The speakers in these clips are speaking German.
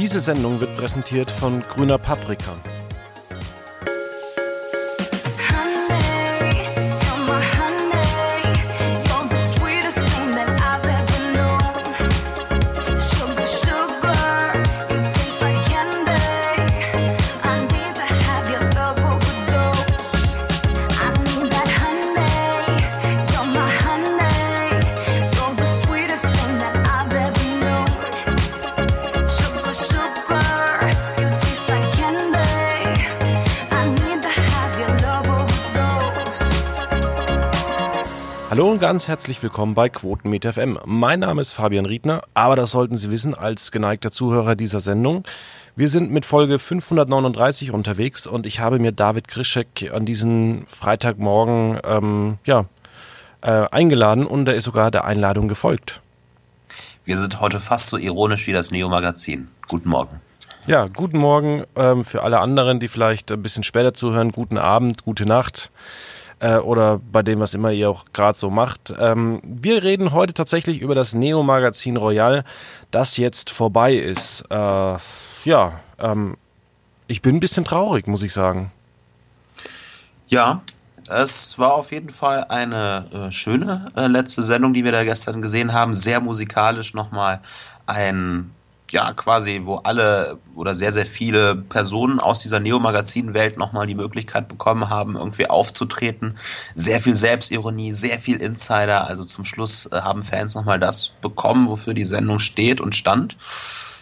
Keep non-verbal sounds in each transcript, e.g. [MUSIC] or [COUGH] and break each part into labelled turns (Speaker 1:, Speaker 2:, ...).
Speaker 1: Diese Sendung wird präsentiert von Grüner Paprika. Ganz herzlich willkommen bei Quotenmeter FM. Mein Name ist Fabian Riedner, aber das sollten Sie wissen als geneigter Zuhörer dieser Sendung. Wir sind mit Folge 539 unterwegs und ich habe mir David Krischek an diesem Freitagmorgen ähm, ja, äh, eingeladen und er ist sogar der Einladung gefolgt.
Speaker 2: Wir sind heute fast so ironisch wie das Neo-Magazin. Guten Morgen.
Speaker 1: Ja, guten Morgen ähm, für alle anderen, die vielleicht ein bisschen später zuhören. Guten Abend, gute Nacht äh, oder bei dem, was immer ihr auch gerade so macht. Ähm, wir reden heute tatsächlich über das Neo-Magazin Royal, das jetzt vorbei ist. Äh, ja, ähm, ich bin ein bisschen traurig, muss ich sagen.
Speaker 2: Ja, es war auf jeden Fall eine äh, schöne äh, letzte Sendung, die wir da gestern gesehen haben. Sehr musikalisch nochmal ein ja quasi, wo alle oder sehr, sehr viele Personen aus dieser Neo-Magazin-Welt nochmal die Möglichkeit bekommen haben, irgendwie aufzutreten. Sehr viel Selbstironie, sehr viel Insider. Also zum Schluss äh, haben Fans nochmal das bekommen, wofür die Sendung steht und stand.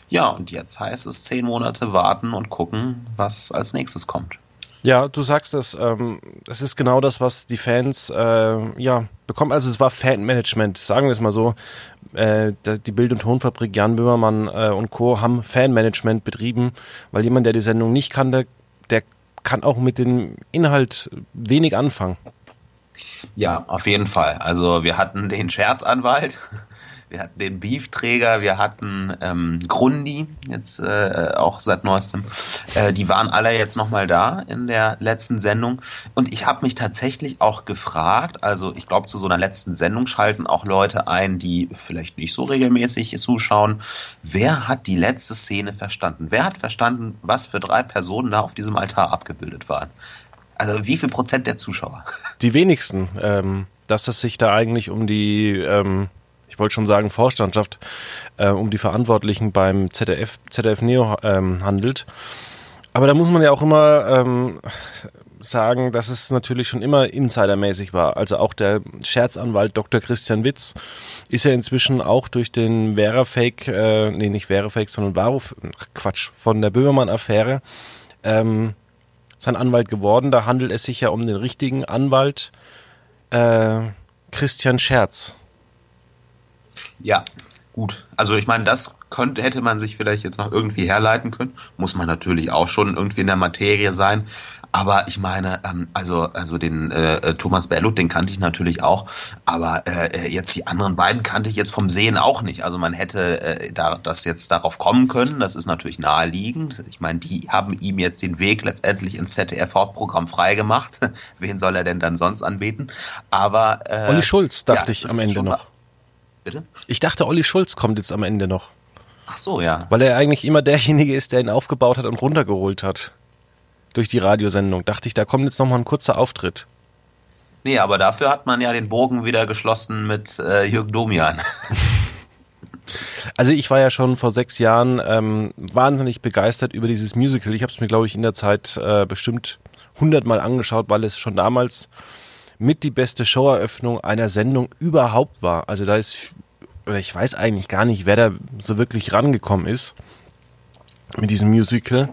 Speaker 2: Ja, und jetzt heißt es zehn Monate warten und gucken, was als nächstes kommt.
Speaker 1: Ja, du sagst es, ähm, ist genau das, was die Fans äh, ja bekommen. Also es war Fanmanagement, sagen wir es mal so. Äh, die Bild- und Tonfabrik Jan Böhmermann äh, und Co. haben Fanmanagement betrieben, weil jemand, der die Sendung nicht kannte, der kann auch mit dem Inhalt wenig anfangen.
Speaker 2: Ja, auf jeden Fall. Also wir hatten den Scherzanwalt, wir hatten den Beefträger, wir hatten ähm, Grundi, jetzt äh, auch seit neuestem. Äh, die waren alle jetzt nochmal da in der letzten Sendung. Und ich habe mich tatsächlich auch gefragt, also ich glaube, zu so einer letzten Sendung schalten auch Leute ein, die vielleicht nicht so regelmäßig zuschauen. Wer hat die letzte Szene verstanden? Wer hat verstanden, was für drei Personen da auf diesem Altar abgebildet waren? Also wie viel Prozent der Zuschauer?
Speaker 1: Die wenigsten. Ähm, dass es sich da eigentlich um die ähm, ich wollte schon sagen Vorstandschaft, äh, um die Verantwortlichen beim ZDF, ZDF Neo ähm, handelt. Aber da muss man ja auch immer ähm, sagen, dass es natürlich schon immer insidermäßig war. Also auch der Scherzanwalt Dr. Christian Witz ist ja inzwischen auch durch den Verafake, äh, nee, nicht Verafake, sondern Varuf, Quatsch, von der Böhmermann-Affäre ähm, sein Anwalt geworden. Da handelt es sich ja um den richtigen Anwalt äh, Christian Scherz.
Speaker 2: Ja, gut. Also ich meine, das könnte, hätte man sich vielleicht jetzt noch irgendwie herleiten können. Muss man natürlich auch schon irgendwie in der Materie sein. Aber ich meine, ähm, also, also den äh, Thomas Bellut, den kannte ich natürlich auch, aber äh, jetzt die anderen beiden kannte ich jetzt vom Sehen auch nicht. Also man hätte äh, da, das jetzt darauf kommen können, das ist natürlich naheliegend. Ich meine, die haben ihm jetzt den Weg letztendlich ins ZDF-Hauptprogramm freigemacht. [LAUGHS] Wen soll er denn dann sonst anbieten? Aber
Speaker 1: äh, Olli Schulz, dachte ja, ich am Ende noch. Bitte? Ich dachte, Olli Schulz kommt jetzt am Ende noch.
Speaker 2: Ach so, ja.
Speaker 1: Weil er eigentlich immer derjenige ist, der ihn aufgebaut hat und runtergeholt hat. Durch die Radiosendung. Dachte ich, da kommt jetzt nochmal ein kurzer Auftritt.
Speaker 2: Nee, aber dafür hat man ja den Bogen wieder geschlossen mit äh, Jürgen Domian. [LAUGHS]
Speaker 1: Also ich war ja schon vor sechs Jahren ähm, wahnsinnig begeistert über dieses Musical. Ich habe es mir, glaube ich, in der Zeit äh, bestimmt hundertmal angeschaut, weil es schon damals mit die beste Showeröffnung einer Sendung überhaupt war. Also da ist, ich weiß eigentlich gar nicht, wer da so wirklich rangekommen ist mit diesem Musical.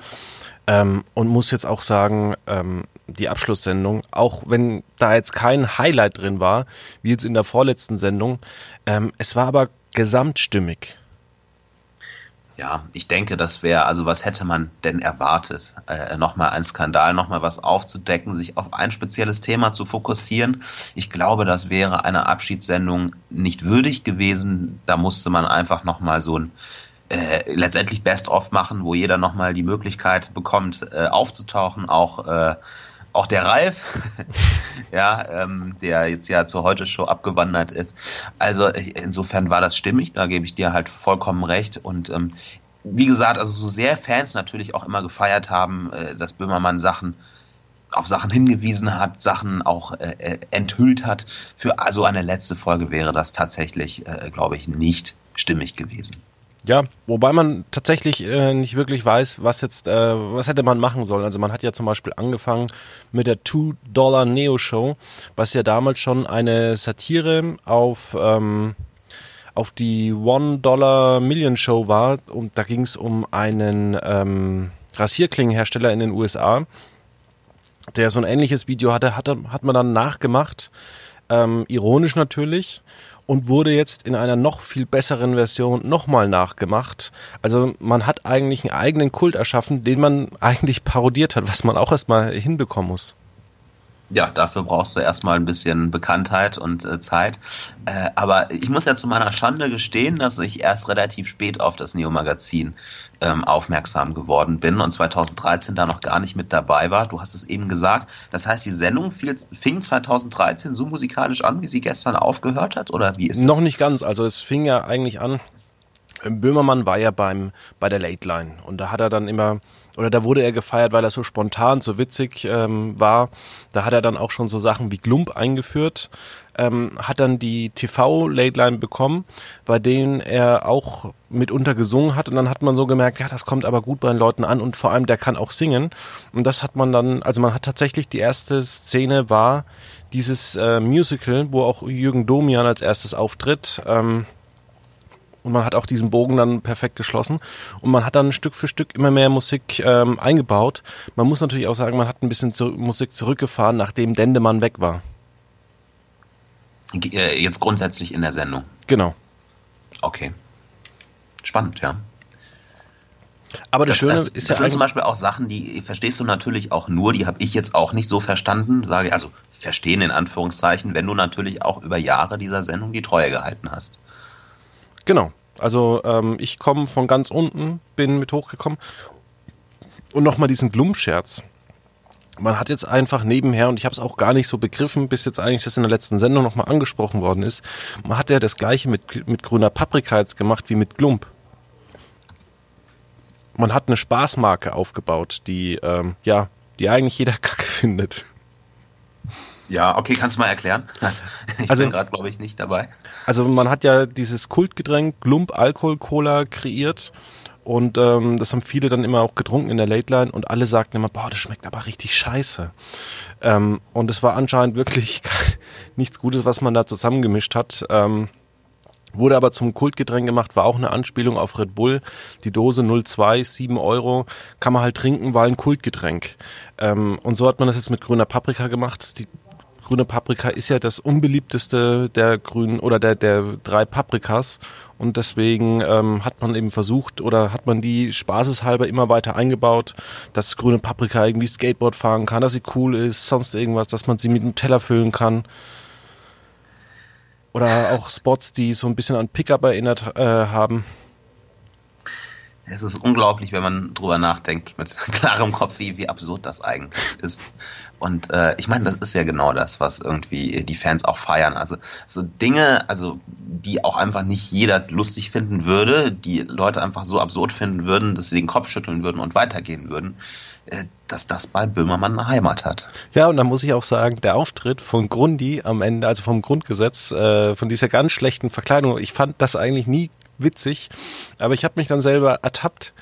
Speaker 1: Ähm, und muss jetzt auch sagen, ähm, die Abschlusssendung, auch wenn da jetzt kein Highlight drin war, wie jetzt in der vorletzten Sendung, ähm, es war aber gesamtstimmig.
Speaker 2: Ja, ich denke, das wäre, also was hätte man denn erwartet? Äh, nochmal ein Skandal, nochmal was aufzudecken, sich auf ein spezielles Thema zu fokussieren. Ich glaube, das wäre einer Abschiedssendung nicht würdig gewesen. Da musste man einfach nochmal so ein äh, letztendlich Best-of machen, wo jeder nochmal die Möglichkeit bekommt, äh, aufzutauchen, auch äh, auch der Ralf, [LAUGHS] ja, ähm, der jetzt ja zur Heute-Show abgewandert ist. Also insofern war das stimmig, da gebe ich dir halt vollkommen recht. Und ähm, wie gesagt, also so sehr Fans natürlich auch immer gefeiert haben, äh, dass Böhmermann Sachen auf Sachen hingewiesen hat, Sachen auch äh, äh enthüllt hat. Für also eine letzte Folge wäre das tatsächlich, äh, glaube ich, nicht stimmig gewesen.
Speaker 1: Ja, wobei man tatsächlich äh, nicht wirklich weiß, was jetzt, äh, was hätte man machen sollen. Also man hat ja zum Beispiel angefangen mit der Two Dollar Neo Show, was ja damals schon eine Satire auf ähm, auf die One Dollar Million Show war. Und da ging es um einen ähm, Rasierklingenhersteller in den USA, der so ein ähnliches Video hatte, hat, hat man dann nachgemacht, ähm, ironisch natürlich und wurde jetzt in einer noch viel besseren Version nochmal nachgemacht. Also man hat eigentlich einen eigenen Kult erschaffen, den man [LAUGHS] eigentlich parodiert hat, was man auch erstmal hinbekommen muss.
Speaker 2: Ja, dafür brauchst du erstmal ein bisschen Bekanntheit und äh, Zeit. Äh, aber ich muss ja zu meiner Schande gestehen, dass ich erst relativ spät auf das Neo-Magazin ähm, aufmerksam geworden bin und 2013 da noch gar nicht mit dabei war. Du hast es eben gesagt. Das heißt, die Sendung fiel, fing 2013 so musikalisch an, wie sie gestern aufgehört hat? Oder wie ist
Speaker 1: Noch das? nicht ganz. Also es fing ja eigentlich an. Böhmermann war ja beim bei der Late Line und da hat er dann immer oder da wurde er gefeiert, weil er so spontan, so witzig ähm, war. Da hat er dann auch schon so Sachen wie Glump eingeführt, ähm, hat dann die TV-Late Line bekommen, bei denen er auch mitunter gesungen hat und dann hat man so gemerkt, ja, das kommt aber gut bei den Leuten an und vor allem der kann auch singen und das hat man dann, also man hat tatsächlich die erste Szene war dieses äh, Musical, wo auch Jürgen Domian als erstes auftritt. Ähm, und man hat auch diesen Bogen dann perfekt geschlossen und man hat dann Stück für Stück immer mehr Musik ähm, eingebaut. Man muss natürlich auch sagen, man hat ein bisschen zu Musik zurückgefahren, nachdem Dendemann weg war.
Speaker 2: Äh, jetzt grundsätzlich in der Sendung.
Speaker 1: Genau.
Speaker 2: Okay. Spannend, ja.
Speaker 1: Aber das, das Schöne
Speaker 2: das,
Speaker 1: ist
Speaker 2: das
Speaker 1: ja
Speaker 2: sind zum Beispiel auch Sachen, die verstehst du natürlich auch nur, die habe ich jetzt auch nicht so verstanden, sage ich, also verstehen in Anführungszeichen, wenn du natürlich auch über Jahre dieser Sendung die Treue gehalten hast.
Speaker 1: Genau. Also ähm, ich komme von ganz unten, bin mit hochgekommen. Und nochmal diesen Glum-Scherz. Man hat jetzt einfach nebenher, und ich habe es auch gar nicht so begriffen, bis jetzt eigentlich das in der letzten Sendung nochmal angesprochen worden ist, man hat ja das gleiche mit, mit grüner Paprika jetzt gemacht wie mit Glump. Man hat eine Spaßmarke aufgebaut, die, ähm, ja, die eigentlich jeder [LAUGHS] Kacke findet.
Speaker 2: Ja, okay, kannst du mal erklären? [LAUGHS] Ich also, bin gerade, glaube ich, nicht dabei.
Speaker 1: Also man hat ja dieses Kultgetränk Glump Alkohol Cola kreiert und ähm, das haben viele dann immer auch getrunken in der Late Line und alle sagten immer, boah, das schmeckt aber richtig scheiße. Ähm, und es war anscheinend wirklich [LAUGHS] nichts Gutes, was man da zusammengemischt hat. Ähm, Wurde aber zum Kultgetränk gemacht, war auch eine Anspielung auf Red Bull. Die Dose 02, 7 Euro, kann man halt trinken, war ein Kultgetränk. Ähm, und so hat man das jetzt mit grüner Paprika gemacht. Die grüne Paprika ist ja das unbeliebteste der grünen oder der, der drei Paprikas. Und deswegen ähm, hat man eben versucht oder hat man die spaßeshalber immer weiter eingebaut, dass grüne Paprika irgendwie Skateboard fahren kann, dass sie cool ist, sonst irgendwas, dass man sie mit einem Teller füllen kann. Oder auch Spots, die so ein bisschen an Pickup erinnert äh, haben.
Speaker 2: Es ist unglaublich, wenn man drüber nachdenkt, mit [LAUGHS] klarem Kopf, wie, wie absurd das eigentlich ist. Und äh, ich meine, das ist ja genau das, was irgendwie die Fans auch feiern. Also so Dinge, also die auch einfach nicht jeder lustig finden würde, die Leute einfach so absurd finden würden, dass sie den Kopf schütteln würden und weitergehen würden, äh, dass das bei Böhmermann eine Heimat hat.
Speaker 1: Ja, und da muss ich auch sagen, der Auftritt von Grundi am Ende, also vom Grundgesetz, äh, von dieser ganz schlechten Verkleidung, ich fand das eigentlich nie witzig, aber ich habe mich dann selber ertappt.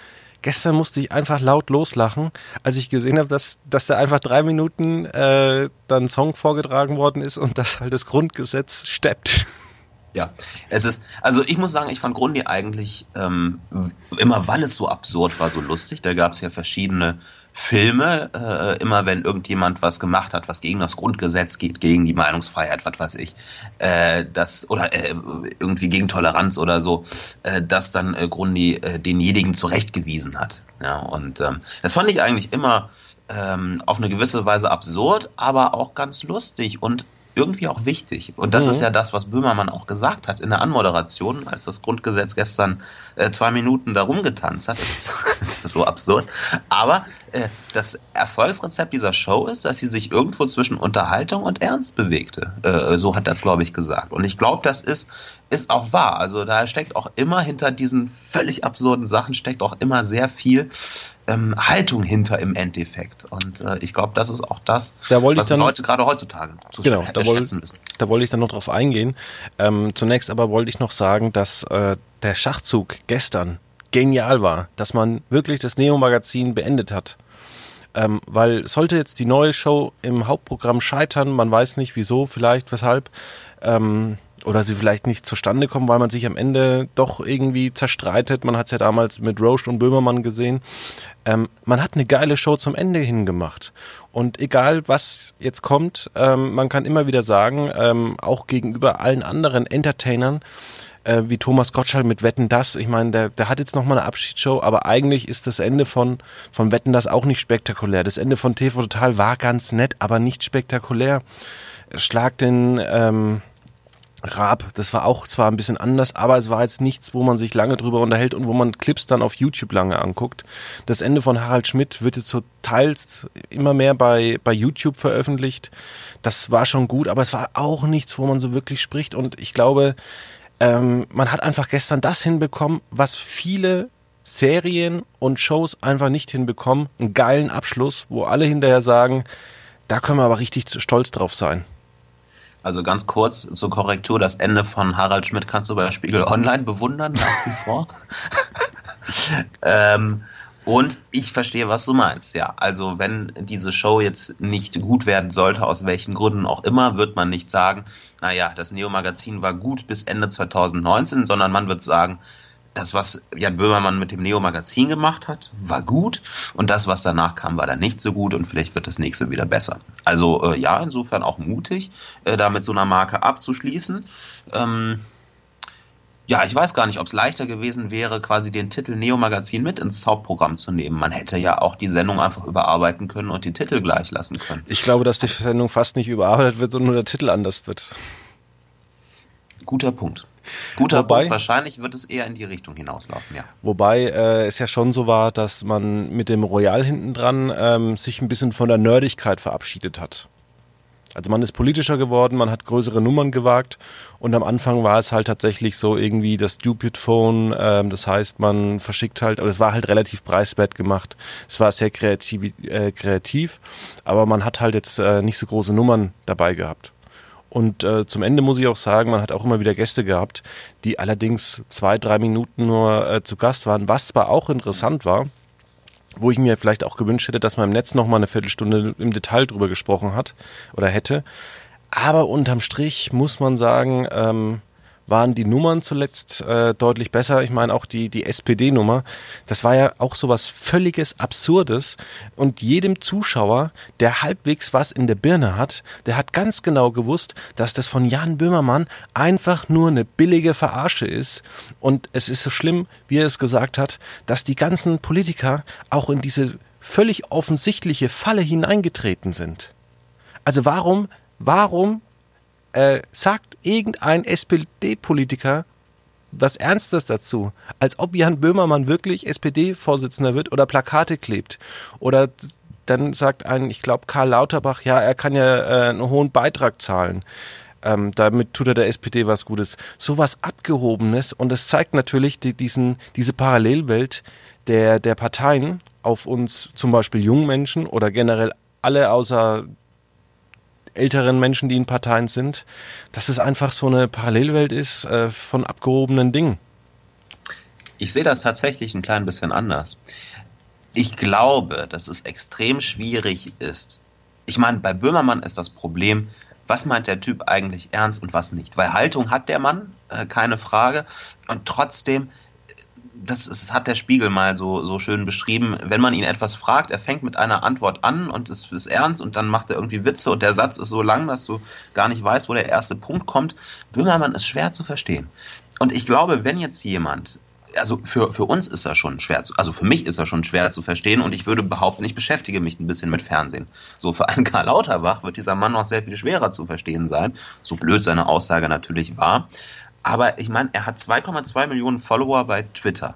Speaker 1: Gestern musste ich einfach laut loslachen, als ich gesehen habe, dass, dass da einfach drei Minuten äh, dann Song vorgetragen worden ist und dass halt das Grundgesetz steppt.
Speaker 2: Ja, es ist, also ich muss sagen, ich fand Grundi eigentlich ähm, immer, weil es so absurd war, so lustig. Da gab es ja verschiedene Filme, äh, immer wenn irgendjemand was gemacht hat, was gegen das Grundgesetz geht, gegen die Meinungsfreiheit, was weiß ich, äh, das oder äh, irgendwie gegen Toleranz oder so, äh, dass dann äh, Grundi äh, denjenigen zurechtgewiesen hat. Ja, und ähm, das fand ich eigentlich immer ähm, auf eine gewisse Weise absurd, aber auch ganz lustig und irgendwie auch wichtig. Und das mhm. ist ja das, was Böhmermann auch gesagt hat in der Anmoderation, als das Grundgesetz gestern äh, zwei Minuten darum getanzt hat. Das ist, [LAUGHS] das ist so absurd. Aber äh, das Erfolgsrezept dieser Show ist, dass sie sich irgendwo zwischen Unterhaltung und Ernst bewegte. Äh, so hat das, glaube ich, gesagt. Und ich glaube, das ist, ist auch wahr. Also da steckt auch immer hinter diesen völlig absurden Sachen, steckt auch immer sehr viel ähm, Haltung hinter im Endeffekt. Und äh, ich glaube, das ist auch das,
Speaker 1: da was
Speaker 2: dann, Leute gerade heutzutage
Speaker 1: zu genau, da schätzen müssen. Da wollte ich dann noch drauf eingehen. Ähm, zunächst aber wollte ich noch sagen, dass äh, der Schachzug gestern genial war, dass man wirklich das Neo-Magazin beendet hat. Ähm, weil sollte jetzt die neue Show im Hauptprogramm scheitern, man weiß nicht wieso, vielleicht weshalb, ähm, oder sie vielleicht nicht zustande kommen, weil man sich am Ende doch irgendwie zerstreitet. Man hat es ja damals mit Roche und Böhmermann gesehen. Ähm, man hat eine geile Show zum Ende hingemacht. Und egal, was jetzt kommt, ähm, man kann immer wieder sagen, ähm, auch gegenüber allen anderen Entertainern, äh, wie Thomas Gottschall mit Wetten das. Ich meine, der, der hat jetzt nochmal eine Abschiedsshow, aber eigentlich ist das Ende von, von Wetten das auch nicht spektakulär. Das Ende von TV Total war ganz nett, aber nicht spektakulär. Schlag den, ähm, Raab, das war auch zwar ein bisschen anders, aber es war jetzt nichts, wo man sich lange drüber unterhält und wo man Clips dann auf YouTube lange anguckt. Das Ende von Harald Schmidt wird jetzt so teils immer mehr bei, bei YouTube veröffentlicht. Das war schon gut, aber es war auch nichts, wo man so wirklich spricht und ich glaube, ähm, man hat einfach gestern das hinbekommen, was viele Serien und Shows einfach nicht hinbekommen. Einen geilen Abschluss, wo alle hinterher sagen, da können wir aber richtig stolz drauf sein.
Speaker 2: Also ganz kurz zur Korrektur, das Ende von Harald Schmidt kannst du bei Spiegel Online bewundern, nach wie vor. [LAUGHS] ähm, und ich verstehe, was du meinst, ja. Also wenn diese Show jetzt nicht gut werden sollte, aus welchen Gründen auch immer, wird man nicht sagen, naja, das Neo-Magazin war gut bis Ende 2019, sondern man wird sagen, das, was Jan Böhmermann mit dem Neo-Magazin gemacht hat, war gut und das, was danach kam, war dann nicht so gut und vielleicht wird das nächste wieder besser. Also äh, ja, insofern auch mutig, äh, da mit so einer Marke abzuschließen. Ähm, ja, ich weiß gar nicht, ob es leichter gewesen wäre, quasi den Titel Neo-Magazin mit ins Hauptprogramm zu nehmen. Man hätte ja auch die Sendung einfach überarbeiten können und den Titel gleich lassen können.
Speaker 1: Ich glaube, dass die Sendung fast nicht überarbeitet wird, sondern nur der Titel anders wird.
Speaker 2: Guter Punkt. Guter wobei, Punkt. Wahrscheinlich wird es eher in die Richtung hinauslaufen, ja.
Speaker 1: Wobei äh, es ja schon so war, dass man mit dem Royal hinten dran ähm, sich ein bisschen von der Nerdigkeit verabschiedet hat. Also man ist politischer geworden, man hat größere Nummern gewagt und am Anfang war es halt tatsächlich so irgendwie das Stupid Phone, ähm, das heißt man verschickt halt, oder es war halt relativ preiswert gemacht, es war sehr kreativ, äh, kreativ aber man hat halt jetzt äh, nicht so große Nummern dabei gehabt. Und äh, zum Ende muss ich auch sagen, man hat auch immer wieder Gäste gehabt, die allerdings zwei, drei Minuten nur äh, zu Gast waren, was zwar auch interessant war, wo ich mir vielleicht auch gewünscht hätte, dass man im Netz noch mal eine Viertelstunde im Detail drüber gesprochen hat oder hätte. Aber unterm Strich muss man sagen, ähm, waren die Nummern zuletzt äh, deutlich besser. Ich meine auch die, die SPD-Nummer, das war ja auch so was völliges Absurdes. Und jedem Zuschauer, der halbwegs was in der Birne hat, der hat ganz genau gewusst, dass das von Jan Böhmermann einfach nur eine billige Verarsche ist. Und es ist so schlimm, wie er es gesagt hat, dass die ganzen Politiker auch in diese völlig offensichtliche Falle hineingetreten sind. Also warum, warum äh, sagt irgendein SPD-Politiker was Ernstes dazu, als ob Jan Böhmermann wirklich SPD-Vorsitzender wird oder Plakate klebt. Oder dann sagt ein, ich glaube, Karl Lauterbach, ja, er kann ja äh, einen hohen Beitrag zahlen. Ähm, damit tut er der SPD was Gutes. So was Abgehobenes und es zeigt natürlich die, diesen, diese Parallelwelt der, der Parteien auf uns, zum Beispiel jungen Menschen oder generell alle außer älteren Menschen, die in Parteien sind, dass es einfach so eine Parallelwelt ist äh, von abgehobenen Dingen.
Speaker 2: Ich sehe das tatsächlich ein klein bisschen anders. Ich glaube, dass es extrem schwierig ist. Ich meine, bei Böhmermann ist das Problem, was meint der Typ eigentlich ernst und was nicht. Weil Haltung hat der Mann, äh, keine Frage. Und trotzdem das ist, hat der Spiegel mal so, so schön beschrieben, wenn man ihn etwas fragt, er fängt mit einer Antwort an und es ist ernst und dann macht er irgendwie Witze und der Satz ist so lang, dass du gar nicht weißt, wo der erste Punkt kommt. Böhmermann ist schwer zu verstehen. Und ich glaube, wenn jetzt jemand also für, für uns ist er schon schwer zu, also für mich ist er schon schwer zu verstehen und ich würde behaupten, ich beschäftige mich ein bisschen mit Fernsehen. So für einen [LAUGHS] Karl Lauterbach wird dieser Mann noch sehr viel schwerer zu verstehen sein, so blöd seine Aussage natürlich war. Aber ich meine, er hat 2,2 Millionen Follower bei Twitter.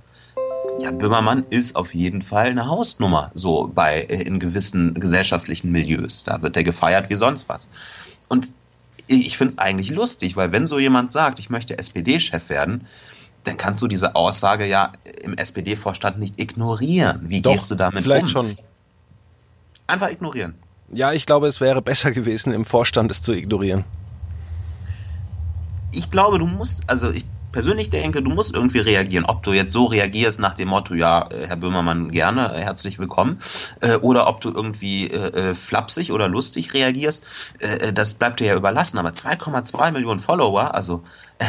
Speaker 2: Jan Böhmermann ist auf jeden Fall eine Hausnummer, so bei äh, in gewissen gesellschaftlichen Milieus. Da wird er gefeiert wie sonst was. Und ich finde es eigentlich lustig, weil wenn so jemand sagt, ich möchte SPD-Chef werden, dann kannst du diese Aussage ja im SPD-Vorstand nicht ignorieren. Wie Doch, gehst du damit
Speaker 1: vielleicht um? Vielleicht schon.
Speaker 2: Einfach ignorieren.
Speaker 1: Ja, ich glaube, es wäre besser gewesen, im Vorstand es zu ignorieren.
Speaker 2: Ich glaube, du musst, also ich persönlich denke, du musst irgendwie reagieren. Ob du jetzt so reagierst nach dem Motto, ja, äh, Herr Böhmermann, gerne, äh, herzlich willkommen, äh, oder ob du irgendwie äh, flapsig oder lustig reagierst, äh, das bleibt dir ja überlassen. Aber 2,2 Millionen Follower, also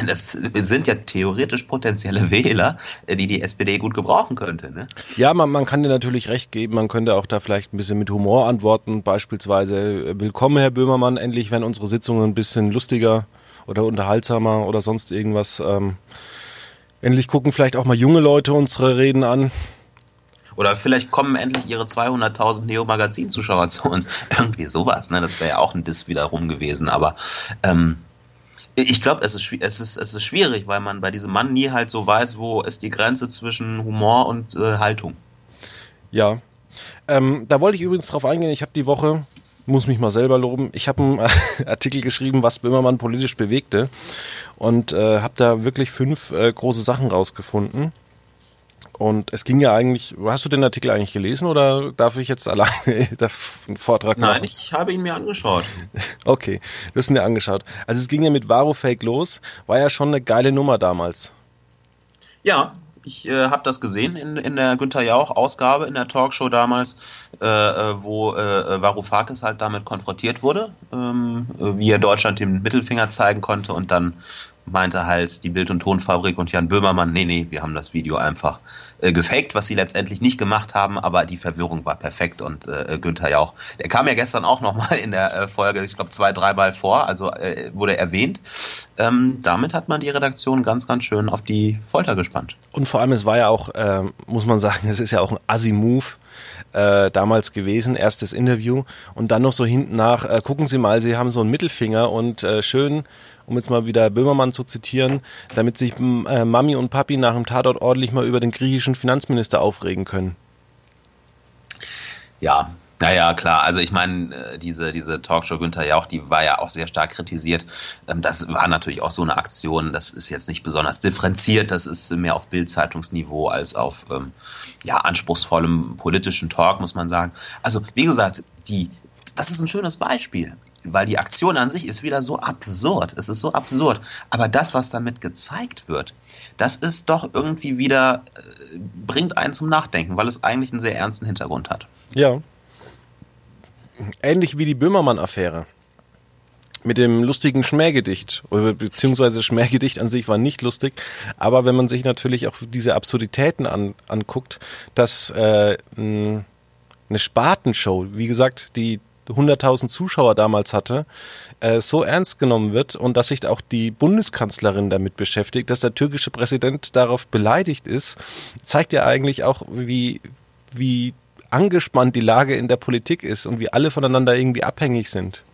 Speaker 2: das sind ja theoretisch potenzielle Wähler, die die SPD gut gebrauchen könnte. Ne?
Speaker 1: Ja, man, man kann dir natürlich recht geben. Man könnte auch da vielleicht ein bisschen mit Humor antworten. Beispielsweise, willkommen, Herr Böhmermann, endlich werden unsere Sitzungen ein bisschen lustiger oder unterhaltsamer oder sonst irgendwas. Ähm, endlich gucken vielleicht auch mal junge Leute unsere Reden an.
Speaker 2: Oder vielleicht kommen endlich ihre 200.000 Neo-Magazin-Zuschauer zu uns. [LAUGHS] Irgendwie sowas, ne? Das wäre ja auch ein Diss wiederum gewesen. Aber ähm, ich glaube, es ist, es, ist, es ist schwierig, weil man bei diesem Mann nie halt so weiß, wo ist die Grenze zwischen Humor und äh, Haltung.
Speaker 1: Ja. Ähm, da wollte ich übrigens drauf eingehen. Ich habe die Woche muss mich mal selber loben. Ich habe einen [LAUGHS] Artikel geschrieben, was Böhmermann politisch bewegte und äh, habe da wirklich fünf äh, große Sachen rausgefunden. Und es ging ja eigentlich, hast du den Artikel eigentlich gelesen oder darf ich jetzt [LAUGHS] alleine einen Vortrag
Speaker 2: machen? Nein, ich habe ihn mir angeschaut. [LAUGHS]
Speaker 1: Okay, du hast ihn dir angeschaut. Also es ging ja mit Varufake los, war ja schon eine geile Nummer damals.
Speaker 2: Ja, ich äh, habe das gesehen in, in der Günther Jauch-Ausgabe in der Talkshow damals, äh, äh wo äh, Varoufakis halt damit konfrontiert wurde, ähm, wie er Deutschland den Mittelfinger zeigen konnte und dann meinte halt die Bild- und Tonfabrik und Jan Böhmermann, nee, nee, wir haben das Video einfach äh, gefaked, was sie letztendlich nicht gemacht haben, aber die Verwirrung war perfekt und äh, Günther ja auch. Der kam ja gestern auch nochmal [LAUGHS] in der äh, Folge, ich glaube, zwei, dreimal vor, also äh, wurde erwähnt. Ähm, damit hat man die Redaktion ganz, ganz schön auf die Folter gespannt.
Speaker 1: Und vor allem, es war ja auch, äh, muss man sagen, es ist ja auch ein Assi-Move äh, damals gewesen, erstes Interview und dann noch so hinten nach, äh, gucken Sie mal, Sie haben so einen Mittelfinger und äh, schön um jetzt mal wieder Böhmermann zu zitieren, damit sich äh, Mami und Papi nach dem Tatort ordentlich mal über den griechischen Finanzminister aufregen können.
Speaker 2: Ja, naja, klar. Also ich meine, äh, diese, diese Talkshow Günther Jauch, die war ja auch sehr stark kritisiert. Ähm, das war natürlich auch so eine Aktion, das ist jetzt nicht besonders differenziert, das ist mehr auf Bildzeitungsniveau als auf ähm, ja, anspruchsvollem politischen Talk, muss man sagen. Also, wie gesagt, die, das ist ein schönes Beispiel weil die Aktion an sich ist wieder so absurd. Es ist so absurd. Aber das, was damit gezeigt wird, das ist doch irgendwie wieder, äh, bringt einen zum Nachdenken, weil es eigentlich einen sehr ernsten Hintergrund hat.
Speaker 1: Ja. Ähnlich wie die Böhmermann-Affäre. Mit dem lustigen Schmähgedicht, beziehungsweise Schmähgedicht an sich war nicht lustig, aber wenn man sich natürlich auch diese Absurditäten an, anguckt, dass äh, eine Spartenshow, wie gesagt, die 100.000 Zuschauer damals hatte, äh, so ernst genommen wird und dass sich auch die Bundeskanzlerin damit beschäftigt, dass der türkische Präsident darauf beleidigt ist, zeigt ja eigentlich auch, wie, wie angespannt die Lage in der Politik ist und wie alle voneinander irgendwie abhängig sind.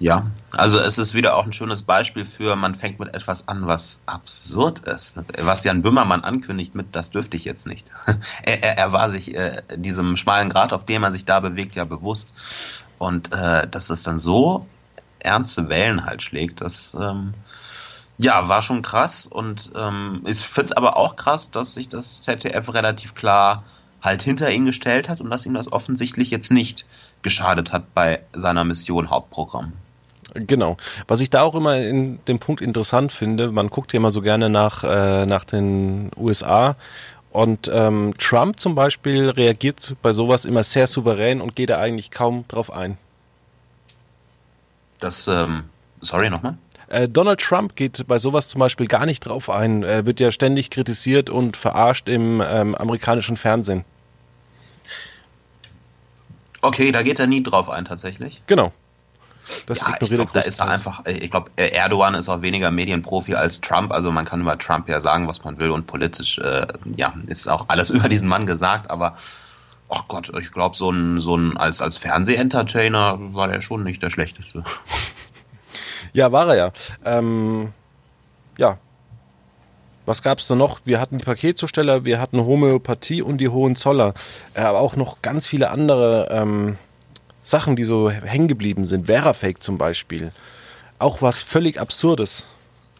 Speaker 2: Ja, also es ist wieder auch ein schönes Beispiel für, man fängt mit etwas an, was absurd ist. Was Jan Böhmermann ankündigt mit, das dürfte ich jetzt nicht. [LAUGHS] er, er, er, war sich äh, diesem schmalen Grad, auf dem er sich da bewegt, ja bewusst. Und äh, dass es dann so ernste Wellen halt schlägt, das ähm, ja, war schon krass. Und ähm, ich finde es aber auch krass, dass sich das ZDF relativ klar halt hinter ihn gestellt hat und dass ihm das offensichtlich jetzt nicht geschadet hat bei seiner Mission Hauptprogramm.
Speaker 1: Genau. Was ich da auch immer in dem Punkt interessant finde, man guckt ja immer so gerne nach, äh, nach den USA und ähm, Trump zum Beispiel reagiert bei sowas immer sehr souverän und geht da eigentlich kaum drauf ein.
Speaker 2: Das, ähm, sorry nochmal?
Speaker 1: Äh, Donald Trump geht bei sowas zum Beispiel gar nicht drauf ein. Er wird ja ständig kritisiert und verarscht im ähm, amerikanischen Fernsehen.
Speaker 2: Okay, da geht er nie drauf ein, tatsächlich.
Speaker 1: Genau.
Speaker 2: Das ja, ich glaube, da ist er einfach, ich glaube, Erdogan ist auch weniger Medienprofi als Trump. Also man kann über Trump ja sagen, was man will und politisch, äh, ja, ist auch alles [LAUGHS] über diesen Mann gesagt, aber ach Gott, ich glaube, so ein, so ein, als, als Fernsehentertainer war der schon nicht der schlechteste. [LAUGHS]
Speaker 1: Ja, war er ja. Ähm, ja. Was gab es da noch? Wir hatten die Paketzusteller, wir hatten Homöopathie und die Hohenzoller. Äh, aber auch noch ganz viele andere ähm, Sachen, die so hängen geblieben sind. Verafake zum Beispiel. Auch was völlig Absurdes.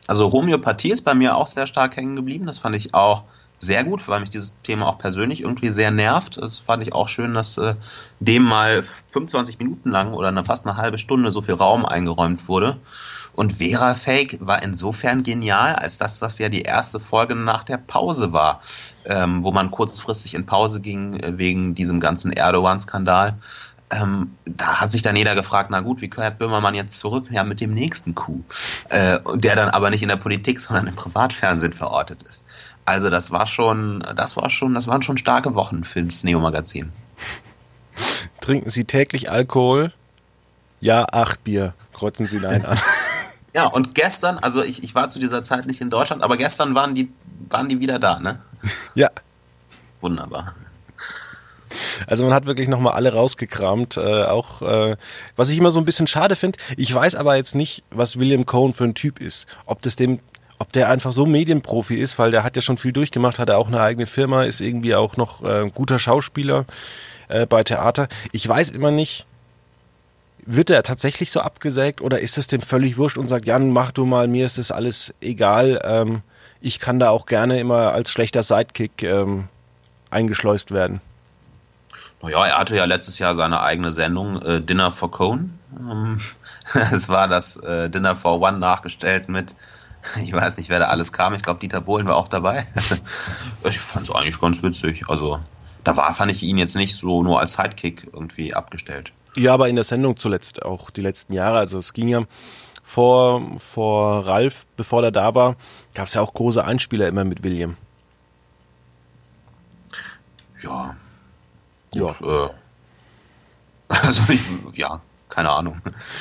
Speaker 2: Also Homöopathie ist bei mir auch sehr stark hängen geblieben. Das fand ich auch sehr gut, weil mich dieses Thema auch persönlich irgendwie sehr nervt. Das fand ich auch schön, dass äh, dem mal 25 Minuten lang oder eine, fast eine halbe Stunde so viel Raum eingeräumt wurde. Und Vera Fake war insofern genial, als dass das ja die erste Folge nach der Pause war, ähm, wo man kurzfristig in Pause ging äh, wegen diesem ganzen Erdogan-Skandal. Ähm, da hat sich dann jeder gefragt, na gut, wie kehrt Böhmermann jetzt zurück? Ja, mit dem nächsten Coup, äh, der dann aber nicht in der Politik, sondern im Privatfernsehen verortet ist. Also das war schon, das war schon, das waren schon starke Wochen für das Neo-Magazin. [LAUGHS]
Speaker 1: Trinken Sie täglich Alkohol? Ja, acht Bier. Kreuzen Sie Nein an. [LAUGHS]
Speaker 2: ja, und gestern, also ich, ich war zu dieser Zeit nicht in Deutschland, aber gestern waren die, waren die wieder da, ne?
Speaker 1: Ja.
Speaker 2: Wunderbar.
Speaker 1: Also man hat wirklich nochmal alle rausgekramt. Äh, auch äh, was ich immer so ein bisschen schade finde, ich weiß aber jetzt nicht, was William Cohn für ein Typ ist. Ob das dem ob der einfach so Medienprofi ist, weil der hat ja schon viel durchgemacht, hat er auch eine eigene Firma, ist irgendwie auch noch äh, guter Schauspieler äh, bei Theater. Ich weiß immer nicht, wird er tatsächlich so abgesägt oder ist es dem völlig wurscht und sagt, Jan, mach du mal, mir ist das alles egal. Ähm, ich kann da auch gerne immer als schlechter Sidekick ähm, eingeschleust werden.
Speaker 2: Naja, er hatte ja letztes Jahr seine eigene Sendung, äh, Dinner for Cone. Ähm, [LAUGHS] es war das äh, Dinner for One nachgestellt mit [LAUGHS] ich weiß nicht, wer da alles kam. Ich glaube, Dieter Bohlen war auch dabei. [LAUGHS] ich fand es eigentlich ganz witzig. Also, da war, fand ich ihn jetzt nicht so nur als Sidekick irgendwie abgestellt.
Speaker 1: Ja, aber in der Sendung zuletzt auch die letzten Jahre. Also, es ging ja vor, vor Ralf, bevor der da war, gab es ja auch große Einspieler immer mit William.
Speaker 2: Ja. Gut, ja. Äh, [LAUGHS] also, ich, ja, keine Ahnung.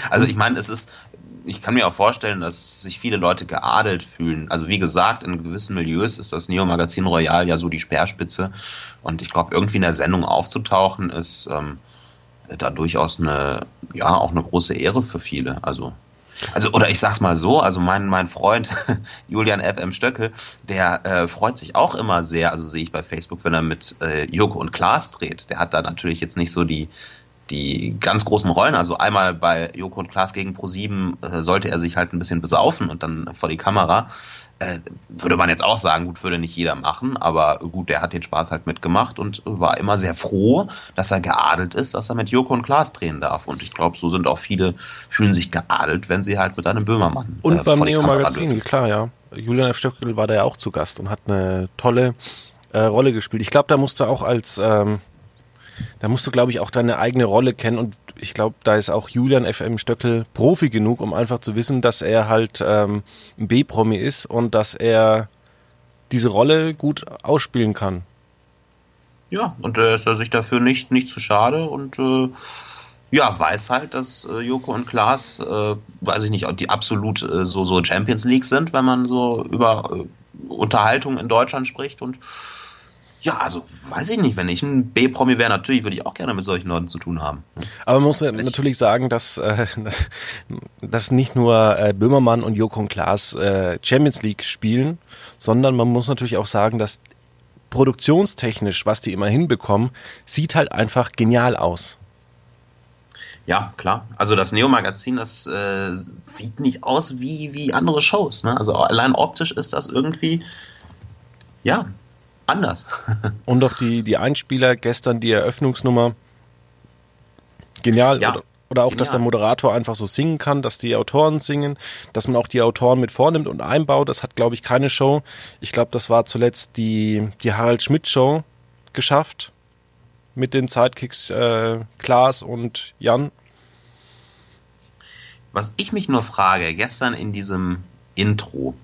Speaker 2: Also, ich meine, es ist, ich kann mir auch vorstellen, dass sich viele Leute geadelt fühlen. Also wie gesagt, in gewissen Milieus ist das Neo-Magazin Royal ja so die Speerspitze. Und ich glaube, irgendwie in der Sendung aufzutauchen, ist ähm, da durchaus eine, ja, auch eine große Ehre für viele. Also also, oder ich sag's mal so, also mein, mein Freund [LAUGHS] Julian FM Stöcke, der äh, freut sich auch immer sehr, also sehe ich bei Facebook, wenn er mit äh, Joko und Klaas dreht. Der hat da natürlich jetzt nicht so die, die ganz großen Rollen, also einmal bei Joko und Klaas gegen Pro7 äh, sollte er sich halt ein bisschen besaufen und dann vor die Kamera. Äh, würde man jetzt auch sagen, gut, würde nicht jeder machen, aber gut, der hat den Spaß halt mitgemacht und war immer sehr froh, dass er geadelt ist, dass er mit Joko und Klaas drehen darf. Und ich glaube, so sind auch viele, fühlen sich geadelt, wenn sie halt mit einem Böhmermann.
Speaker 1: Und äh, beim Neo-Magazin, klar, ja. Julian F. Stöckel war da ja auch zu Gast und hat eine tolle äh, Rolle gespielt. Ich glaube, da musste auch als ähm, da musst du, glaube ich, auch deine eigene Rolle kennen und ich glaube, da ist auch Julian FM Stöckel Profi genug, um einfach zu wissen, dass er halt ähm, ein B-Promi ist und dass er diese Rolle gut ausspielen kann.
Speaker 2: Ja, und er ist sich dafür nicht, nicht zu schade und äh, ja, weiß halt, dass äh, Joko und Klaas, äh, weiß ich nicht, die absolut äh, so, so Champions League sind, wenn man so über äh, Unterhaltung in Deutschland spricht und ja, also weiß ich nicht, wenn ich ein B-Promi wäre, natürlich würde ich auch gerne mit solchen Leuten zu tun haben.
Speaker 1: Aber man muss Vielleicht. natürlich sagen, dass, äh, [LAUGHS] dass nicht nur äh, Böhmermann und Joko und Klaas äh, Champions League spielen, sondern man muss natürlich auch sagen, dass produktionstechnisch, was die immer hinbekommen, sieht halt einfach genial aus.
Speaker 2: Ja, klar. Also das Neo-Magazin, das äh, sieht nicht aus wie, wie andere Shows. Ne? Also allein optisch ist das irgendwie, ja, anders. [LAUGHS]
Speaker 1: Und auch die, die Einspieler gestern, die Eröffnungsnummer. Genial. Ja. Oder, oder auch, Genial. dass der Moderator einfach so singen kann, dass die Autoren singen, dass man auch die Autoren mit vornimmt und einbaut. Das hat, glaube ich, keine Show. Ich glaube, das war zuletzt die, die Harald Schmidt Show geschafft. Mit den Sidekicks äh, Klaas und Jan.
Speaker 2: Was ich mich nur frage, gestern in diesem Intro,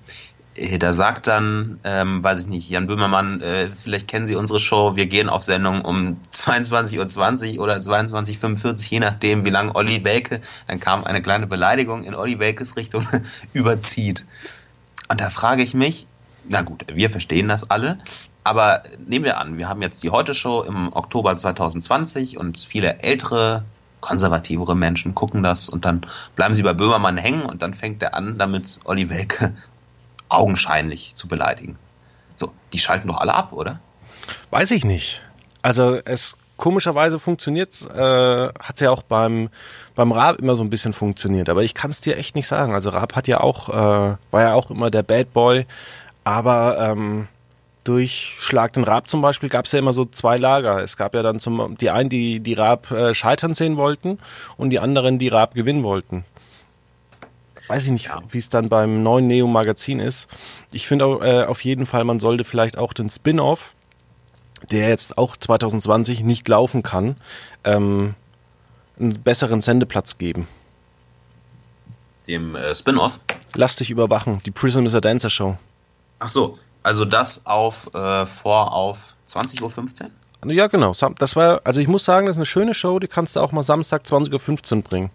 Speaker 2: da sagt dann, ähm, weiß ich nicht, Jan Böhmermann, äh, vielleicht kennen Sie unsere Show, wir gehen auf Sendung um [LAUGHS] 22.20 Uhr oder 22.45 Uhr, je nachdem, wie lange Olli Welke, dann kam eine kleine Beleidigung in Olli Welkes Richtung, [LAUGHS] überzieht. Und da frage ich mich, na gut, wir verstehen das alle, aber nehmen wir an, wir haben jetzt die Heute-Show im Oktober 2020 und viele ältere konservativere Menschen gucken das und dann bleiben sie bei Böhmermann hängen und dann fängt er an, damit Olli Welke augenscheinlich zu beleidigen. So, die schalten doch alle ab, oder?
Speaker 1: Weiß ich nicht. Also es komischerweise funktioniert, äh, hat ja auch beim beim Raab immer so ein bisschen funktioniert, aber ich kann es dir echt nicht sagen. Also Raab hat ja auch äh, war ja auch immer der Bad Boy, aber ähm, durch Schlag den Raab zum Beispiel gab es ja immer so zwei Lager. Es gab ja dann zum die einen, die die Raab äh, scheitern sehen wollten und die anderen, die Raab gewinnen wollten. Weiß ich nicht, ja. wie es dann beim neuen Neo-Magazin ist. Ich finde äh, auf jeden Fall, man sollte vielleicht auch den Spin-off, der jetzt auch 2020 nicht laufen kann, ähm, einen besseren Sendeplatz geben.
Speaker 2: Dem äh, Spin-off?
Speaker 1: Lass dich überwachen, die Prism is a Dancer Show.
Speaker 2: Ach so, also das auf äh, vor auf 20.15 Uhr?
Speaker 1: Ja, genau. Das war, also ich muss sagen, das ist eine schöne Show, die kannst du auch mal Samstag 20.15 Uhr bringen.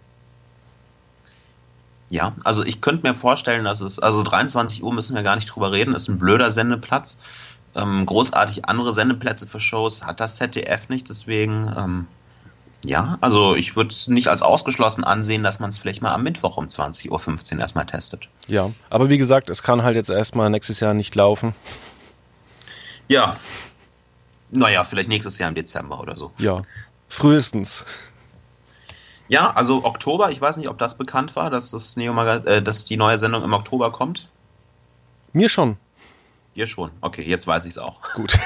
Speaker 2: Ja, also ich könnte mir vorstellen, dass es, also 23 Uhr müssen wir gar nicht drüber reden, ist ein blöder Sendeplatz. Ähm, großartig andere Sendeplätze für Shows hat das ZDF nicht, deswegen, ähm, ja, also ich würde es nicht als ausgeschlossen ansehen, dass man es vielleicht mal am Mittwoch um 20.15 Uhr erstmal testet.
Speaker 1: Ja, aber wie gesagt, es kann halt jetzt erstmal nächstes Jahr nicht laufen.
Speaker 2: Ja. Naja, vielleicht nächstes Jahr im Dezember oder so.
Speaker 1: Ja, frühestens.
Speaker 2: Ja, also Oktober, ich weiß nicht, ob das bekannt war, dass, das Neo äh, dass die neue Sendung im Oktober kommt.
Speaker 1: Mir schon.
Speaker 2: Dir schon. Okay, jetzt weiß ich es auch. [LAUGHS]
Speaker 1: Gut.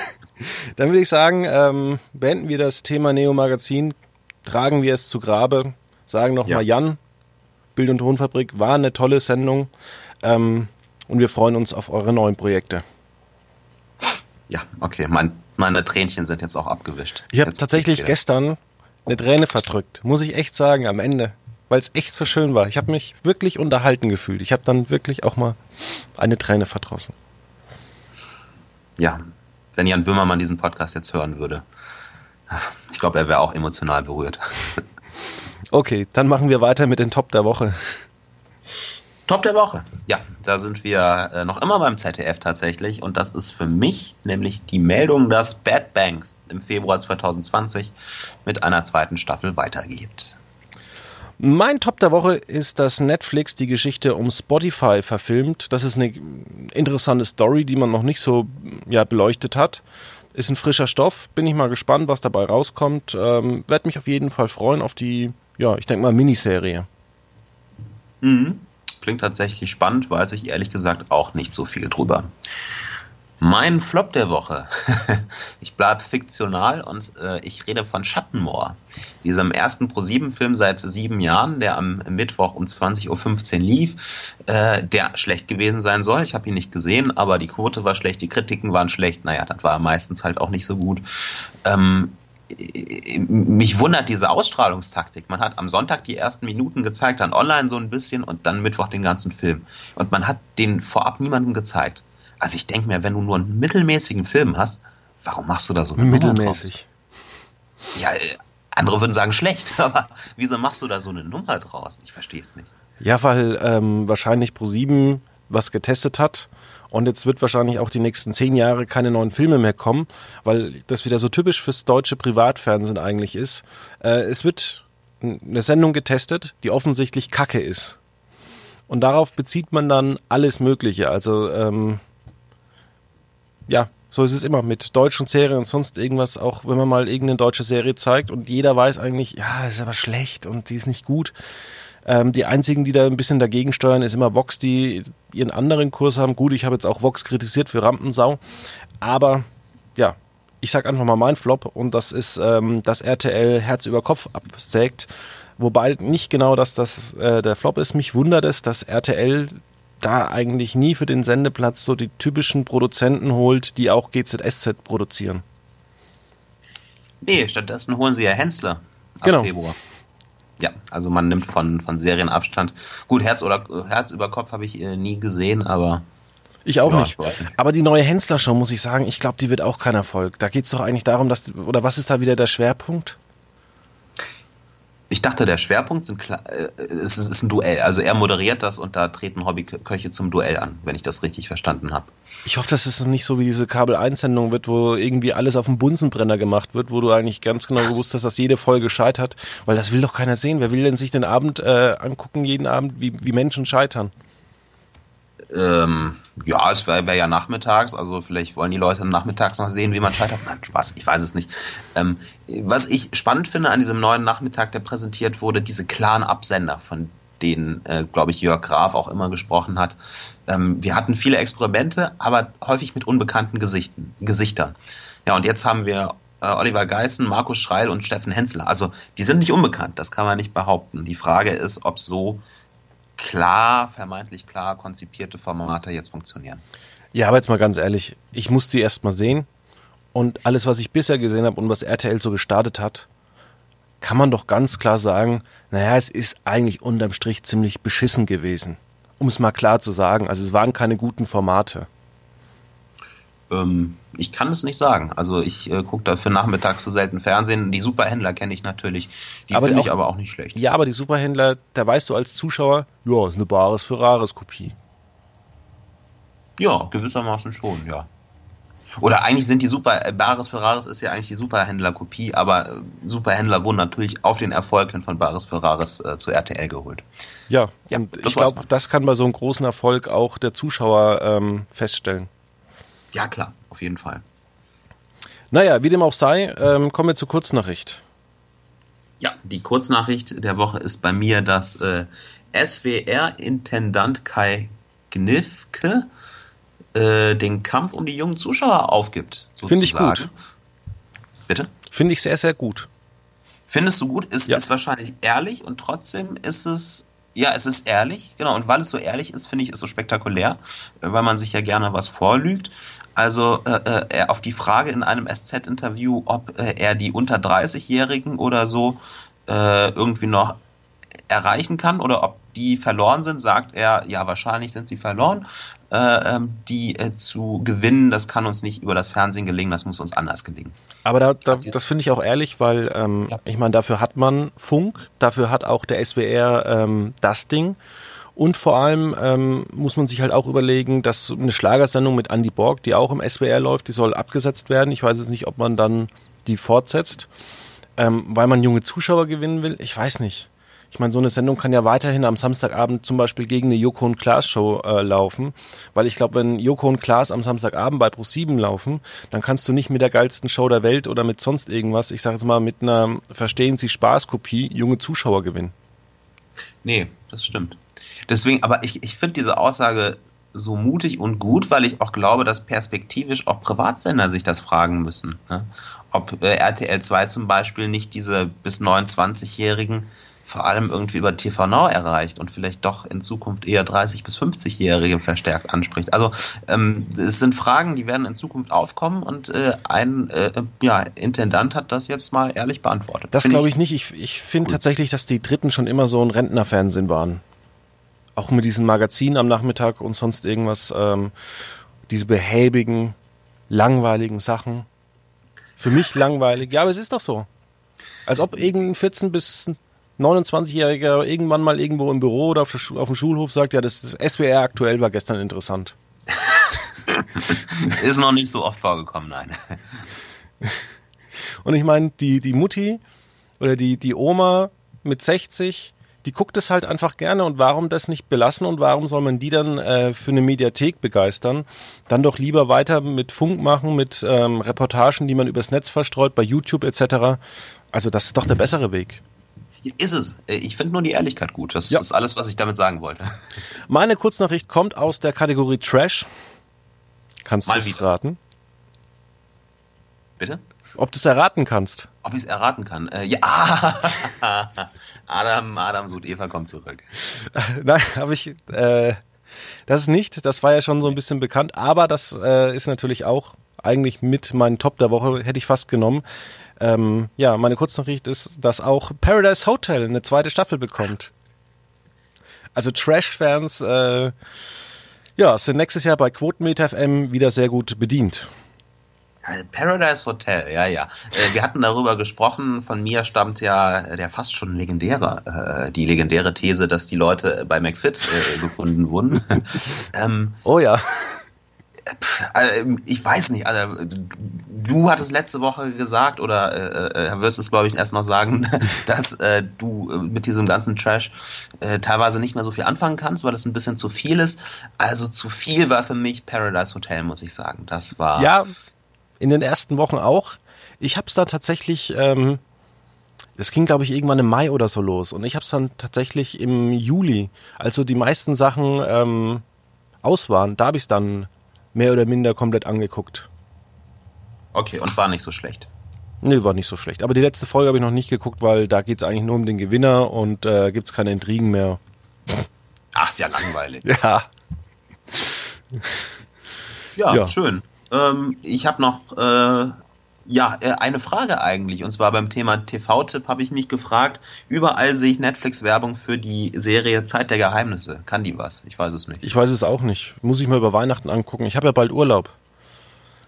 Speaker 1: Dann würde ich sagen, ähm, beenden wir das Thema Neo Magazin, tragen wir es zu Grabe, sagen nochmal ja. Jan, Bild- und Tonfabrik war eine tolle Sendung ähm, und wir freuen uns auf eure neuen Projekte.
Speaker 2: Ja, okay, mein, meine Tränchen sind jetzt auch abgewischt.
Speaker 1: Ich habe tatsächlich gestern eine Träne verdrückt, muss ich echt sagen, am Ende. Weil es echt so schön war. Ich habe mich wirklich unterhalten gefühlt. Ich habe dann wirklich auch mal eine Träne verdrossen.
Speaker 2: Ja, wenn Jan Böhmermann diesen Podcast jetzt hören würde. Ich glaube, er wäre auch emotional berührt.
Speaker 1: Okay, dann machen wir weiter mit den Top der Woche.
Speaker 2: Top der Woche. Ja, da sind wir äh, noch immer beim ZDF tatsächlich und das ist für mich nämlich die Meldung, dass Bad Banks im Februar 2020 mit einer zweiten Staffel weitergeht.
Speaker 1: Mein Top der Woche ist, dass Netflix die Geschichte um Spotify verfilmt. Das ist eine interessante Story, die man noch nicht so ja, beleuchtet hat. Ist ein frischer Stoff. Bin ich mal gespannt, was dabei rauskommt. Ähm, Werde mich auf jeden Fall freuen auf die, ja, ich denke mal, Miniserie.
Speaker 2: Mhm. Klingt tatsächlich spannend, weiß ich ehrlich gesagt auch nicht so viel drüber. Mein Flop der Woche. [LAUGHS] ich bleibe fiktional und äh, ich rede von Schattenmoor. Diesem ersten Pro-7-Film seit sieben Jahren, der am Mittwoch um 20.15 Uhr lief, äh, der schlecht gewesen sein soll. Ich habe ihn nicht gesehen, aber die Quote war schlecht, die Kritiken waren schlecht. Naja, das war meistens halt auch nicht so gut. Ähm, mich wundert diese Ausstrahlungstaktik. Man hat am Sonntag die ersten Minuten gezeigt, dann online so ein bisschen und dann Mittwoch den ganzen Film. Und man hat den vorab niemandem gezeigt. Also ich denke mir, wenn du nur einen mittelmäßigen Film hast, warum machst du da so
Speaker 1: eine Mittelmäßig.
Speaker 2: Nummer draus? Ja, äh, andere würden sagen schlecht, [LAUGHS] aber wieso machst du da so eine Nummer draus? Ich verstehe es nicht.
Speaker 1: Ja, weil ähm, wahrscheinlich Pro7 was getestet hat und jetzt wird wahrscheinlich auch die nächsten zehn Jahre keine neuen Filme mehr kommen, weil das wieder so typisch fürs deutsche Privatfernsehen eigentlich ist. Äh, es wird eine Sendung getestet, die offensichtlich Kacke ist. Und darauf bezieht man dann alles Mögliche. Also, ähm, ja, so ist es immer mit deutschen Serien und sonst irgendwas, auch wenn man mal irgendeine deutsche Serie zeigt und jeder weiß eigentlich, ja, ist aber schlecht und die ist nicht gut. Ähm, die einzigen, die da ein bisschen dagegen steuern, ist immer Vox, die ihren anderen Kurs haben. Gut, ich habe jetzt auch Vox kritisiert für Rampensau, aber ja, ich sag einfach mal mein Flop und das ist, ähm, dass RTL Herz über Kopf absägt. Wobei nicht genau dass das äh, der Flop ist. Mich wundert es, dass RTL da eigentlich nie für den Sendeplatz so die typischen Produzenten holt, die auch GZSZ produzieren.
Speaker 2: Nee, stattdessen holen sie ja Hensler
Speaker 1: ab genau. Februar.
Speaker 2: Ja, also man nimmt von, von Serien Abstand. Gut, Herz oder Herz über Kopf habe ich äh, nie gesehen, aber.
Speaker 1: Ich auch ja, nicht. Ich Aber die neue Hensler-Show, muss ich sagen, ich glaube, die wird auch kein Erfolg. Da geht es doch eigentlich darum, dass, oder was ist da wieder der Schwerpunkt?
Speaker 2: Ich dachte, der Schwerpunkt sind äh, es ist ein Duell. Also er moderiert das und da treten Hobbyköche zum Duell an, wenn ich das richtig verstanden habe.
Speaker 1: Ich hoffe, dass es nicht so wie diese Kabel-1-Sendung wird, wo irgendwie alles auf dem Bunsenbrenner gemacht wird, wo du eigentlich ganz genau gewusst hast, dass jede Folge scheitert, weil das will doch keiner sehen. Wer will denn sich den Abend äh, angucken, jeden Abend, wie, wie Menschen scheitern?
Speaker 2: Ähm, ja, es wäre wär ja nachmittags, also vielleicht wollen die Leute nachmittags noch sehen, wie man scheitert. Nein, was, ich weiß es nicht. Ähm, was ich spannend finde an diesem neuen Nachmittag, der präsentiert wurde, diese klaren Absender, von denen, äh, glaube ich, Jörg Graf auch immer gesprochen hat. Ähm, wir hatten viele Experimente, aber häufig mit unbekannten Gesichten, Gesichtern. Ja, und jetzt haben wir äh, Oliver Geissen, Markus Schreil und Steffen Hensler. Also die sind nicht unbekannt, das kann man nicht behaupten. Die Frage ist, ob so klar, vermeintlich klar konzipierte Formate jetzt funktionieren.
Speaker 1: Ja, aber jetzt mal ganz ehrlich, ich muss die erst mal sehen und alles, was ich bisher gesehen habe und was RTL so gestartet hat, kann man doch ganz klar sagen, naja, es ist eigentlich unterm Strich ziemlich beschissen gewesen. Um es mal klar zu sagen. Also es waren keine guten Formate.
Speaker 2: Ähm, ich kann es nicht sagen. Also ich äh, gucke dafür nachmittags so selten Fernsehen. Die Superhändler kenne ich natürlich. Die finde ich aber auch nicht schlecht.
Speaker 1: Ja, aber die Superhändler, da weißt du als Zuschauer, ja, ist eine Bares für Rares Kopie.
Speaker 2: Ja, gewissermaßen schon, ja. Oder eigentlich sind die Super, äh, Bares Ferraris ist ja eigentlich die Superhändler-Kopie, aber äh, Superhändler wurden natürlich auf den Erfolg hin von Bares Ferraris äh, zu RTL geholt.
Speaker 1: Ja, ja und ich glaube, das kann bei so einem großen Erfolg auch der Zuschauer ähm, feststellen.
Speaker 2: Ja, klar, auf jeden Fall.
Speaker 1: Naja, wie dem auch sei, ähm, kommen wir zur Kurznachricht.
Speaker 2: Ja, die Kurznachricht der Woche ist bei mir, dass äh, SWR-Intendant Kai Gnifke äh, den Kampf um die jungen Zuschauer aufgibt.
Speaker 1: Finde ich gut.
Speaker 2: Bitte?
Speaker 1: Finde ich sehr, sehr gut.
Speaker 2: Findest du gut? Ist, ja. ist wahrscheinlich ehrlich und trotzdem ist es ja, es ist ehrlich, genau. Und weil es so ehrlich ist, finde ich es so spektakulär, äh, weil man sich ja gerne was vorlügt. Also äh, äh, auf die Frage in einem SZ-Interview, ob äh, er die unter 30-Jährigen oder so äh, irgendwie noch erreichen kann oder ob die verloren sind, sagt er, ja, wahrscheinlich sind sie verloren. Äh, ähm, die äh, zu gewinnen, das kann uns nicht über das Fernsehen gelingen, das muss uns anders gelingen.
Speaker 1: Aber da, da, das finde ich auch ehrlich, weil ähm, ja. ich meine, dafür hat man Funk, dafür hat auch der SWR ähm, das Ding. Und vor allem ähm, muss man sich halt auch überlegen, dass eine Schlagersendung mit Andy Borg, die auch im SWR läuft, die soll abgesetzt werden. Ich weiß jetzt nicht, ob man dann die fortsetzt, ähm, weil man junge Zuschauer gewinnen will. Ich weiß nicht. Ich meine, so eine Sendung kann ja weiterhin am Samstagabend zum Beispiel gegen eine Joko und Klaas Show äh, laufen, weil ich glaube, wenn Joko und Klaas am Samstagabend bei Pro7 laufen, dann kannst du nicht mit der geilsten Show der Welt oder mit sonst irgendwas, ich sage jetzt mal mit einer Verstehen Sie Spaß Kopie junge Zuschauer gewinnen.
Speaker 2: Nee, das stimmt. Deswegen, aber ich, ich finde diese Aussage so mutig und gut, weil ich auch glaube, dass perspektivisch auch Privatsender sich das fragen müssen. Ne? Ob äh, RTL 2 zum Beispiel nicht diese bis 29-Jährigen vor allem irgendwie über TV Now erreicht und vielleicht doch in Zukunft eher 30- bis 50-Jährige verstärkt anspricht. Also ähm, es sind Fragen, die werden in Zukunft aufkommen und äh, ein äh, ja, Intendant hat das jetzt mal ehrlich beantwortet.
Speaker 1: Das glaube ich, ich, nicht. Ich, ich finde tatsächlich, dass die Dritten schon immer so ein Rentnerfernsehen waren. Auch mit diesen Magazinen am Nachmittag und sonst irgendwas. Ähm, diese behäbigen, langweiligen Sachen. Für mich langweilig. Ja, aber es ist doch so. Als ob irgendein 14 bis 29-Jähriger irgendwann mal irgendwo im Büro oder auf, dem Schulhof sagt, ja, das SWR aktuell war gestern interessant. [LAUGHS]
Speaker 2: Ist noch nicht so oft vorgekommen, nein. [LAUGHS]
Speaker 1: Und ich meine, die, die Mutti oder die, die Oma mit 60, die guckt es halt einfach gerne und warum das nicht belassen und warum soll man die dann äh, für eine Mediathek begeistern? Dann doch lieber weiter mit Funk machen, mit ähm, Reportagen, die man übers Netz verstreut, bei YouTube etc. Also das ist doch der bessere Weg.
Speaker 2: Ist es. Äh, ich finde nur die Ehrlichkeit gut. Das ja. ist alles, was ich damit sagen wollte. [LAUGHS]
Speaker 1: Meine Kurznachricht kommt aus der Kategorie Trash. Kannst du es raten?
Speaker 2: Bitte?
Speaker 1: Ob du es erraten kannst.
Speaker 2: Ob ich es erraten kann? Äh, ja. [LAUGHS] Adam, Adam sucht Eva kommt zurück. [LAUGHS]
Speaker 1: Nein, habe ich. Äh, das ist nicht. Das war ja schon so ein bisschen bekannt. Aber das äh, ist natürlich auch eigentlich mit meinem Top der Woche. Hätte ich fast genommen. Ähm, ja, meine Kurznachricht ist, dass auch Paradise Hotel eine zweite Staffel bekommt. Also Trash-Fans, äh, Ja, sind nächstes Jahr bei Quotenmeter FM wieder sehr gut bedient.
Speaker 2: Paradise Hotel, ja, ja. Äh, wir hatten darüber gesprochen. Von mir stammt ja der fast schon legendäre, äh, die legendäre These, dass die Leute bei McFit äh, gefunden wurden. [LAUGHS]
Speaker 1: ähm, oh ja.
Speaker 2: Ich weiß nicht, also du hattest letzte Woche gesagt oder äh, wirst es glaube ich erst noch sagen, [LAUGHS] dass äh, du mit diesem ganzen Trash äh, teilweise nicht mehr so viel anfangen kannst, weil es ein bisschen zu viel ist. Also zu viel war für mich Paradise Hotel, muss ich sagen. Das war
Speaker 1: ja in den ersten Wochen auch. Ich habe es dann tatsächlich, ähm, es ging glaube ich irgendwann im Mai oder so los und ich habe es dann tatsächlich im Juli, also die meisten Sachen ähm, aus waren, da habe ich es dann mehr oder minder komplett angeguckt.
Speaker 2: Okay, und war nicht so schlecht.
Speaker 1: Nee, war nicht so schlecht. Aber die letzte Folge habe ich noch nicht geguckt, weil da geht es eigentlich nur um den Gewinner und äh, gibt es keine Intrigen mehr.
Speaker 2: Ach, ist ja langweilig. [LAUGHS]
Speaker 1: ja.
Speaker 2: ja. Ja, schön. Ähm, ich habe noch äh, ja äh, eine Frage eigentlich. Und zwar beim Thema TV-Tipp habe ich mich gefragt. Überall sehe ich Netflix-Werbung für die Serie Zeit der Geheimnisse. Kann die was? Ich weiß es nicht.
Speaker 1: Ich weiß es auch nicht. Muss ich mal über Weihnachten angucken. Ich habe ja bald Urlaub.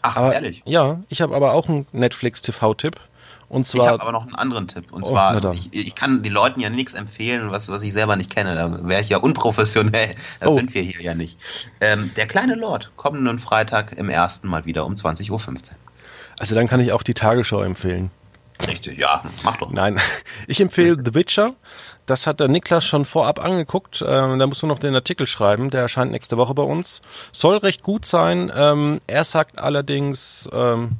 Speaker 2: Ach, aber, ehrlich?
Speaker 1: Ja, ich habe aber auch einen Netflix-TV-Tipp. Und zwar,
Speaker 2: ich habe aber noch einen anderen Tipp. Und oh, zwar, ich, ich, kann den Leuten ja nichts empfehlen, was, was ich selber nicht kenne. Da wäre ich ja unprofessionell. Das oh. sind wir hier ja nicht. Ähm, der kleine Lord, kommenden Freitag im ersten Mal wieder um 20.15 Uhr.
Speaker 1: Also dann kann ich auch die Tagesschau empfehlen.
Speaker 2: Richtig, ja, mach doch.
Speaker 1: Nein, [LAUGHS] ich empfehle The Witcher. Das hat der Niklas schon vorab angeguckt. Ähm, da musst du noch den Artikel schreiben. Der erscheint nächste Woche bei uns. Soll recht gut sein. Ähm, er sagt allerdings, ähm,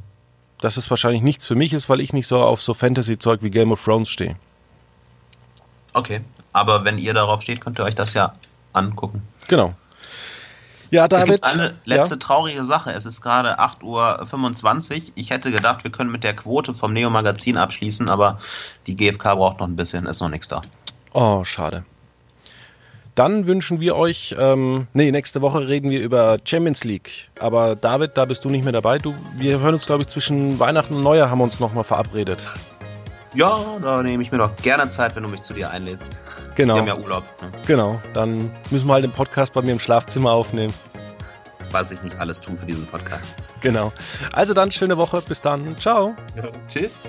Speaker 1: dass es wahrscheinlich nichts für mich ist, weil ich nicht so auf so Fantasy-Zeug wie Game of Thrones stehe.
Speaker 2: Okay, aber wenn ihr darauf steht, könnt ihr euch das ja angucken.
Speaker 1: Genau. Ja, David.
Speaker 2: Eine letzte ja. traurige Sache. Es ist gerade 8.25 Uhr. Ich hätte gedacht, wir können mit der Quote vom Neo-Magazin abschließen, aber die GfK braucht noch ein bisschen, ist noch nichts da.
Speaker 1: Oh, schade. Dann wünschen wir euch, ähm, nee, nächste Woche reden wir über Champions League. Aber David, da bist du nicht mehr dabei. Du, wir hören uns, glaube ich, zwischen Weihnachten und Neujahr haben wir uns nochmal verabredet.
Speaker 2: Ja, da nehme ich mir doch gerne Zeit, wenn du mich zu dir einlädst.
Speaker 1: Genau.
Speaker 2: Wir haben ja Urlaub.
Speaker 1: Ne? Genau, dann müssen wir halt den Podcast bei mir im Schlafzimmer aufnehmen.
Speaker 2: Was ich nicht alles tue für diesen Podcast.
Speaker 1: Genau. Also dann, schöne Woche. Bis dann. Ciao.
Speaker 2: Ja, [LAUGHS] tschüss.